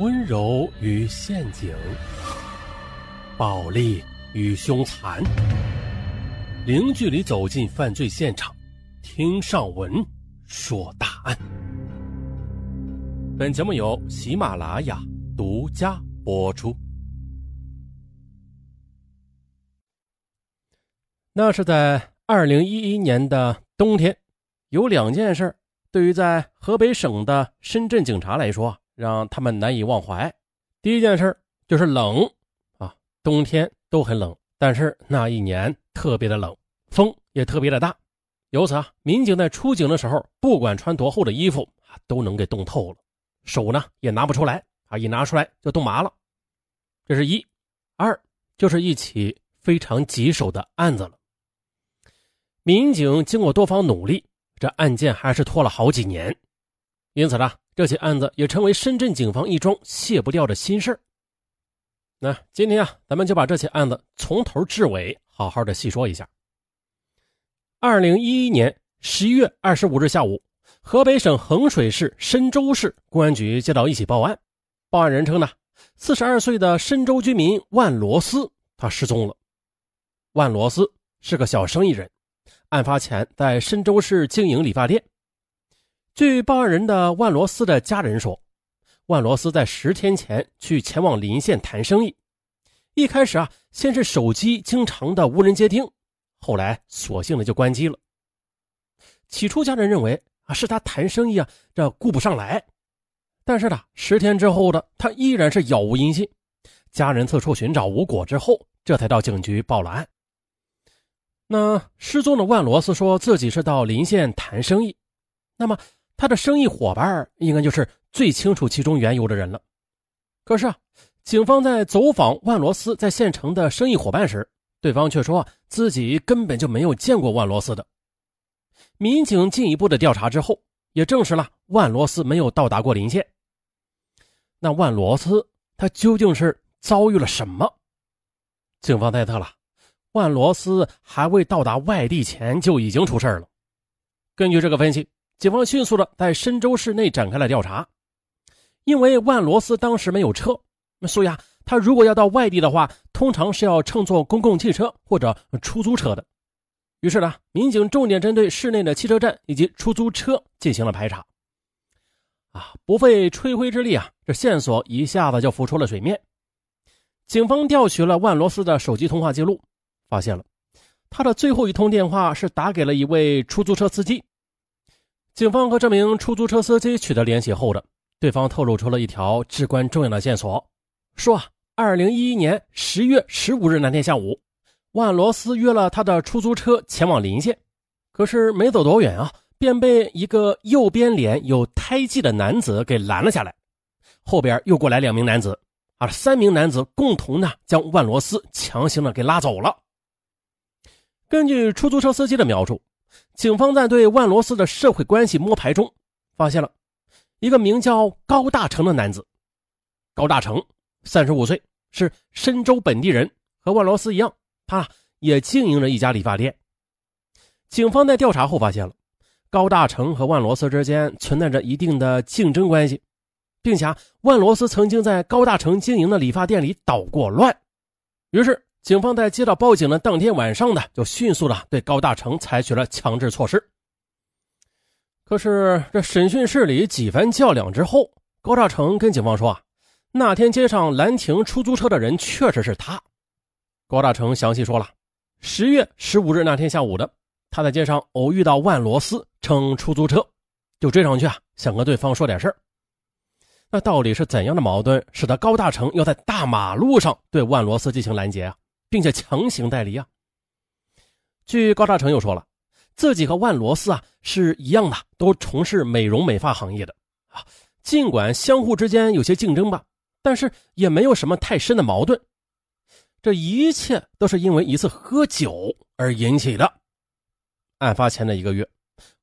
温柔与陷阱，暴力与凶残，零距离走进犯罪现场，听上文说大案。本节目由喜马拉雅独家播出。那是在二零一一年的冬天，有两件事对于在河北省的深圳警察来说。让他们难以忘怀。第一件事就是冷啊，冬天都很冷，但是那一年特别的冷，风也特别的大。由此啊，民警在出警的时候，不管穿多厚的衣服啊，都能给冻透了，手呢也拿不出来啊，一拿出来就冻麻了。这是一，二就是一起非常棘手的案子了。民警经过多方努力，这案件还是拖了好几年，因此呢。这起案子也成为深圳警方一桩卸不掉的心事那今天啊，咱们就把这起案子从头至尾好好的细说一下。二零一一年十一月二十五日下午，河北省衡水市深州市公安局接到一起报案，报案人称呢，四十二岁的深州居民万罗斯他失踪了。万罗斯是个小生意人，案发前在深州市经营理发店。据报案人的万罗斯的家人说，万罗斯在十天前去前往临县谈生意。一开始啊，先是手机经常的无人接听，后来索性的就关机了。起初家人认为啊是他谈生意啊这顾不上来，但是呢，十天之后的他依然是杳无音信。家人四处寻找无果之后，这才到警局报了案。那失踪的万罗斯说自己是到临县谈生意，那么。他的生意伙伴应该就是最清楚其中缘由的人了。可是啊，警方在走访万罗斯在县城的生意伙伴时，对方却说自己根本就没有见过万罗斯的。民警进一步的调查之后，也证实了万罗斯没有到达过临县。那万罗斯他究竟是遭遇了什么？警方猜测了，万罗斯还未到达外地前就已经出事了。根据这个分析。警方迅速的在深州市内展开了调查，因为万罗斯当时没有车，那所以啊，他如果要到外地的话，通常是要乘坐公共汽车或者出租车的。于是呢，民警重点针对市内的汽车站以及出租车进行了排查。啊，不费吹灰之力啊，这线索一下子就浮出了水面。警方调取了万罗斯的手机通话记录，发现了他的最后一通电话是打给了一位出租车司机。警方和这名出租车司机取得联系后的，对方透露出了一条至关重要的线索，说，二零一一年十月十五日那天下午，万罗斯约了他的出租车前往临县，可是没走多远啊，便被一个右边脸有胎记的男子给拦了下来，后边又过来两名男子，啊，三名男子共同呢将万罗斯强行的给拉走了。根据出租车司机的描述。警方在对万罗斯的社会关系摸排中，发现了一个名叫高大成的男子。高大成，三十五岁，是深州本地人，和万罗斯一样，他也经营着一家理发店。警方在调查后发现了高大成和万罗斯之间存在着一定的竞争关系，并且万罗斯曾经在高大成经营的理发店里捣过乱，于是。警方在接到报警的当天晚上呢，就迅速的对高大成采取了强制措施。可是这审讯室里几番较量之后，高大成跟警方说啊，那天街上拦停出租车的人确实是他。高大成详细说了，十月十五日那天下午的，他在街上偶遇到万罗斯乘出租车，就追上去啊，想跟对方说点事儿。那到底是怎样的矛盾，使得高大成要在大马路上对万罗斯进行拦截啊？并且强行带离啊！据高大成又说了，自己和万罗斯啊是一样的，都从事美容美发行业的啊。尽管相互之间有些竞争吧，但是也没有什么太深的矛盾。这一切都是因为一次喝酒而引起的。案发前的一个月，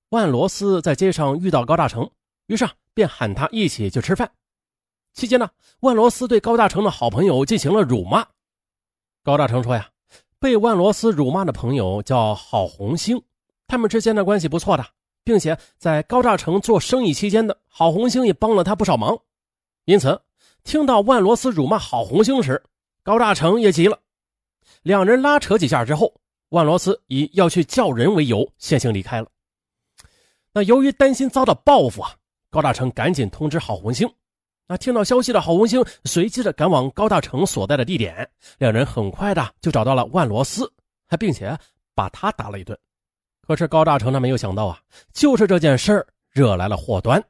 万罗斯在街上遇到高大成，于是啊便喊他一起去吃饭。期间呢，万罗斯对高大成的好朋友进行了辱骂。高大成说：“呀，被万罗斯辱骂的朋友叫郝红星，他们之间的关系不错的，并且在高大成做生意期间的郝红星也帮了他不少忙，因此听到万罗斯辱骂郝红星时，高大成也急了。两人拉扯几下之后，万罗斯以要去叫人为由先行离开了。那由于担心遭到报复啊，高大成赶紧通知郝红星。那听到消息的郝红星随即的赶往高大成所在的地点，两人很快的就找到了万罗斯，还并且把他打了一顿。可是高大成他没有想到啊，就是这件事儿惹来了祸端。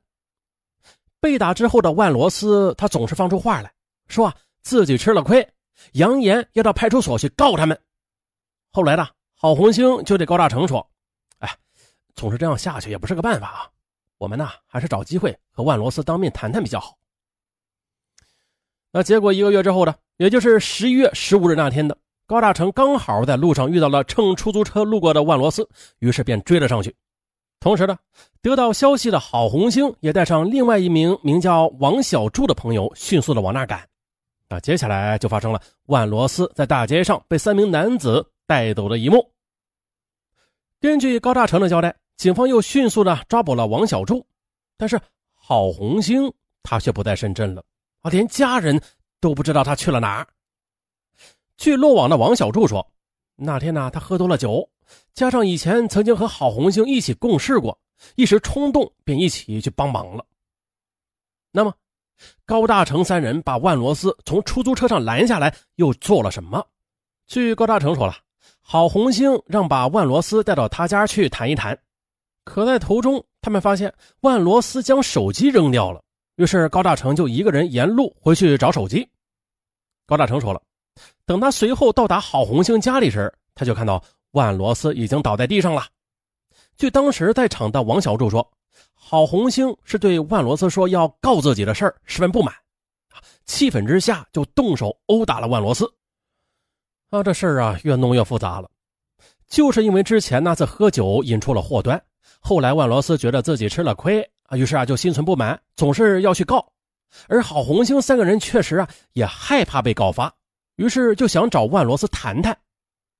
被打之后的万罗斯，他总是放出话来说啊，自己吃了亏，扬言要到派出所去告他们。后来呢，郝红星就对高大成说：“哎，总是这样下去也不是个办法啊，我们呢还是找机会和万罗斯当面谈谈比较好。”那结果一个月之后呢，也就是十一月十五日那天的，高大成刚好在路上遇到了乘出租车路过的万罗斯，于是便追了上去。同时呢，得到消息的郝红星也带上另外一名名叫王小柱的朋友，迅速的往那赶。那接下来就发生了万罗斯在大街上被三名男子带走的一幕。根据高大成的交代，警方又迅速的抓捕了王小柱，但是郝红星他却不在深圳了啊，连家人都不知道他去了哪儿。据落网的王小柱说，那天呢，他喝多了酒。加上以前曾经和郝红星一起共事过，一时冲动便一起去帮忙了。那么，高大成三人把万罗斯从出租车上拦下来，又做了什么？据高大成说了，郝红星让把万罗斯带到他家去谈一谈。可在途中，他们发现万罗斯将手机扔掉了，于是高大成就一个人沿路回去找手机。高大成说了，等他随后到达郝红星家里时，他就看到。万罗斯已经倒在地上了。据当时在场的王小柱说，郝红星是对万罗斯说要告自己的事儿十分不满，气愤之下就动手殴打了万罗斯。啊，这事儿啊越弄越复杂了，就是因为之前那次喝酒引出了祸端，后来万罗斯觉得自己吃了亏啊，于是啊就心存不满，总是要去告。而郝红星三个人确实啊也害怕被告发，于是就想找万罗斯谈谈。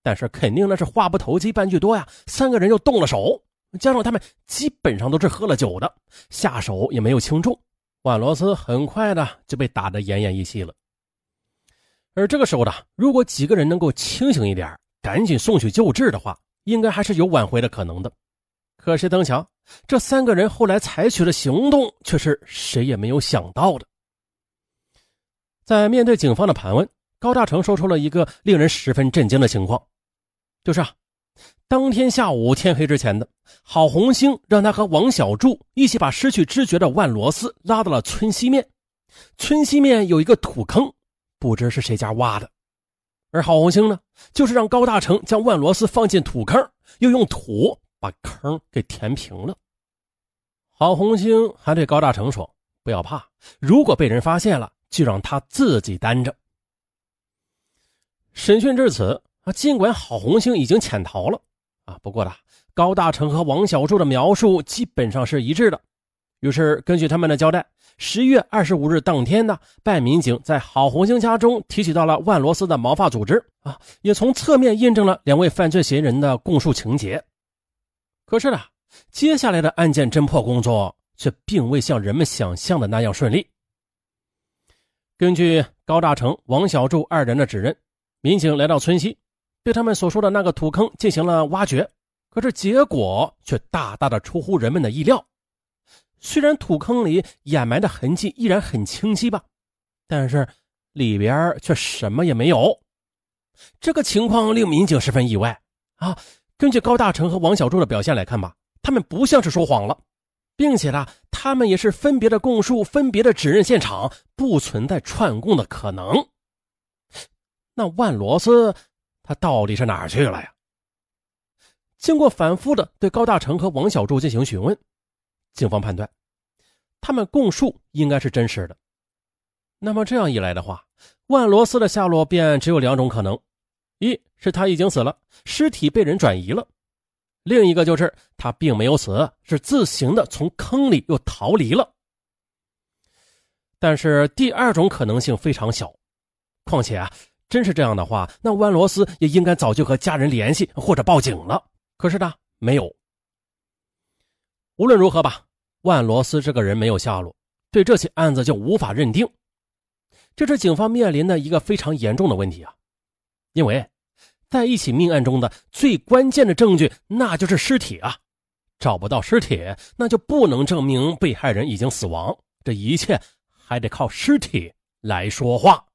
但是肯定那是话不投机半句多呀，三个人就动了手，加上他们基本上都是喝了酒的，下手也没有轻重，万罗斯很快的就被打得奄奄一息了。而这个时候呢，如果几个人能够清醒一点，赶紧送去救治的话，应该还是有挽回的可能的。可谁曾想，这三个人后来采取的行动却是谁也没有想到的。在面对警方的盘问，高大成说出了一个令人十分震惊的情况。就是啊，当天下午天黑之前的，郝红星让他和王小柱一起把失去知觉的万罗斯拉到了村西面。村西面有一个土坑，不知是谁家挖的。而郝红星呢，就是让高大成将万罗斯放进土坑，又用土把坑给填平了。郝红星还对高大成说：“不要怕，如果被人发现了，就让他自己担着。”审讯至此。啊，尽管郝红星已经潜逃了，啊，不过呢，高大成和王小柱的描述基本上是一致的。于是，根据他们的交代，十一月二十五日当天呢，办案民警在郝红星家中提取到了万罗斯的毛发组织，啊，也从侧面印证了两位犯罪嫌疑人的供述情节。可是呢，接下来的案件侦破工作却并未像人们想象的那样顺利。根据高大成、王小柱二人的指认，民警来到村西。对他们所说的那个土坑进行了挖掘，可是结果却大大的出乎人们的意料。虽然土坑里掩埋的痕迹依然很清晰吧，但是里边却什么也没有。这个情况令民警十分意外啊！根据高大成和王小柱的表现来看吧，他们不像是说谎了，并且呢，他们也是分别的供述、分别的指认现场，不存在串供的可能。那万罗斯。他到底是哪儿去了呀？经过反复的对高大成和王小柱进行询问，警方判断，他们供述应该是真实的。那么这样一来的话，万罗斯的下落便只有两种可能：一是他已经死了，尸体被人转移了；另一个就是他并没有死，是自行的从坑里又逃离了。但是第二种可能性非常小，况且啊。真是这样的话，那万罗斯也应该早就和家人联系或者报警了。可是呢，没有。无论如何吧，万罗斯这个人没有下落，对这起案子就无法认定。这是警方面临的一个非常严重的问题啊！因为，在一起命案中的最关键的证据，那就是尸体啊！找不到尸体，那就不能证明被害人已经死亡。这一切还得靠尸体来说话。